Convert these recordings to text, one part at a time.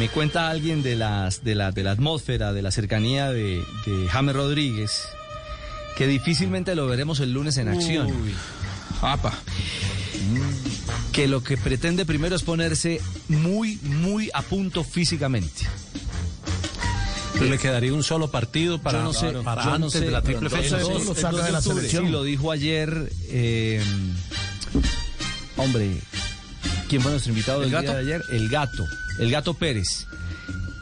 Me cuenta alguien de las de la de la atmósfera, de la cercanía de, de James Rodríguez, que difícilmente lo veremos el lunes en acción. Uy. Apa. Que lo que pretende primero es ponerse muy, muy a punto físicamente. Pero le quedaría un solo partido para, no sé, para no antes sé, de la triple fecha. lo el saca 2 de la selección. Sí, lo dijo ayer. eh, hombre, ¿quién fue nuestro invitado ¿El del gato? día de ayer? El gato, el gato Pérez.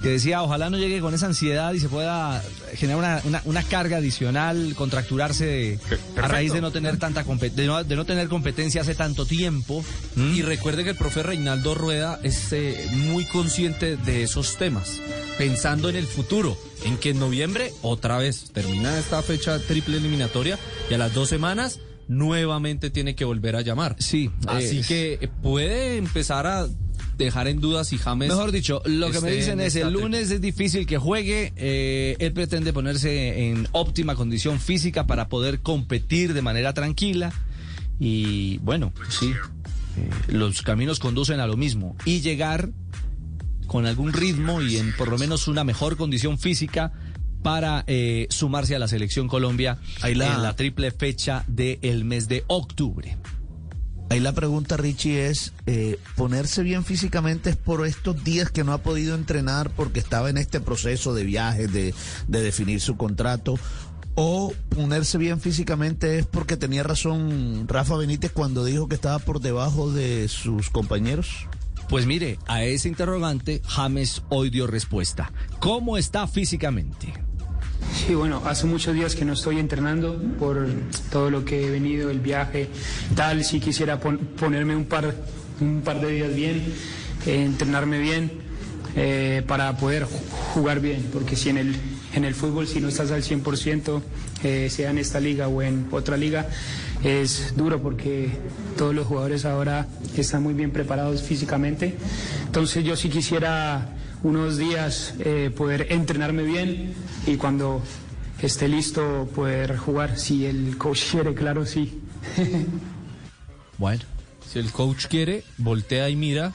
Que decía, ojalá no llegue con esa ansiedad y se pueda generar una, una- una carga adicional, contracturarse de- a raíz de no tener tanta compe- de no, de no tener competencia hace tanto tiempo. ¿Mm? Y recuerde que el profe Reinaldo Rueda es eh, muy consciente de esos temas, pensando en el futuro, en que en noviembre otra vez termina esta fecha triple eliminatoria y a las dos semanas nuevamente tiene que volver a llamar. Sí, Así es- que eh, puede empezar a dejar en duda si James... Mejor dicho, lo que me dicen en es el lunes es difícil que juegue. eh, él pretende ponerse en óptima condición física para poder competir de manera tranquila. Y bueno, pues sí, eh, los caminos conducen a lo mismo. Y llegar con algún ritmo y en por lo menos una mejor condición física para eh, sumarse a la selección Colombia la- en la triple fecha del mes de octubre. Ahí la pregunta, Richie, es, eh, ¿ponerse bien físicamente es por estos días que no ha podido entrenar porque estaba en este proceso de viajes, de, de definir su contrato? ¿O ponerse bien físicamente es porque tenía razón Rafa Benítez cuando dijo que estaba por debajo de sus compañeros? Pues mire, a ese interrogante James hoy dio respuesta. ¿Cómo está físicamente? Sí, bueno, hace muchos días que no estoy entrenando por todo lo que he venido, el viaje, tal. Si quisiera pon- ponerme un par, un par de días bien, eh, entrenarme bien eh, para poder ju- jugar bien, porque si en el, en el fútbol si no estás al 100%, eh, sea en esta liga o en otra liga, es duro porque todos los jugadores ahora están muy bien preparados físicamente. Entonces yo sí quisiera unos días eh, poder entrenarme bien y cuando esté listo poder jugar, si el coach quiere, claro, sí. Bueno, Si el coach quiere, voltea y mira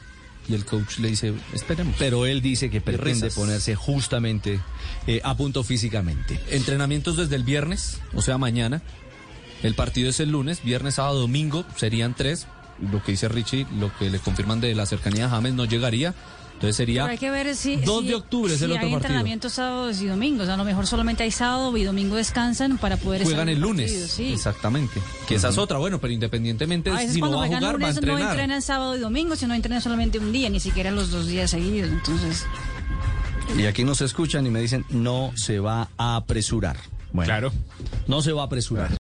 y el coach le dice, esperemos. pero él dice que pretende ponerse justamente eh, a punto físicamente. Entrenamientos desde el viernes, o sea, mañana. El partido es el lunes, viernes, sábado, domingo, serían tres. Lo que dice Richie, lo que le confirman de la cercanía a James no llegaría. Entonces sería hay que ver si. 2 si- de octubre es si el otro hay partido. entrenamientos sábados y domingos. A lo mejor solamente hay sábado y domingo descansan para poder Juegan el lunes. partido, sí. Exactamente. Que esa es otra, bueno, pero independientemente A veces si no cuando va a juegan jugar, va a lunes no entrenar. entrenan sábado y domingo, sino entrenan solamente un día, ni siquiera los dos días seguidos. Entonces, Y aquí nos escuchan y me dicen, no se va a apresurar. Bueno, Claro. no se va a apresurar.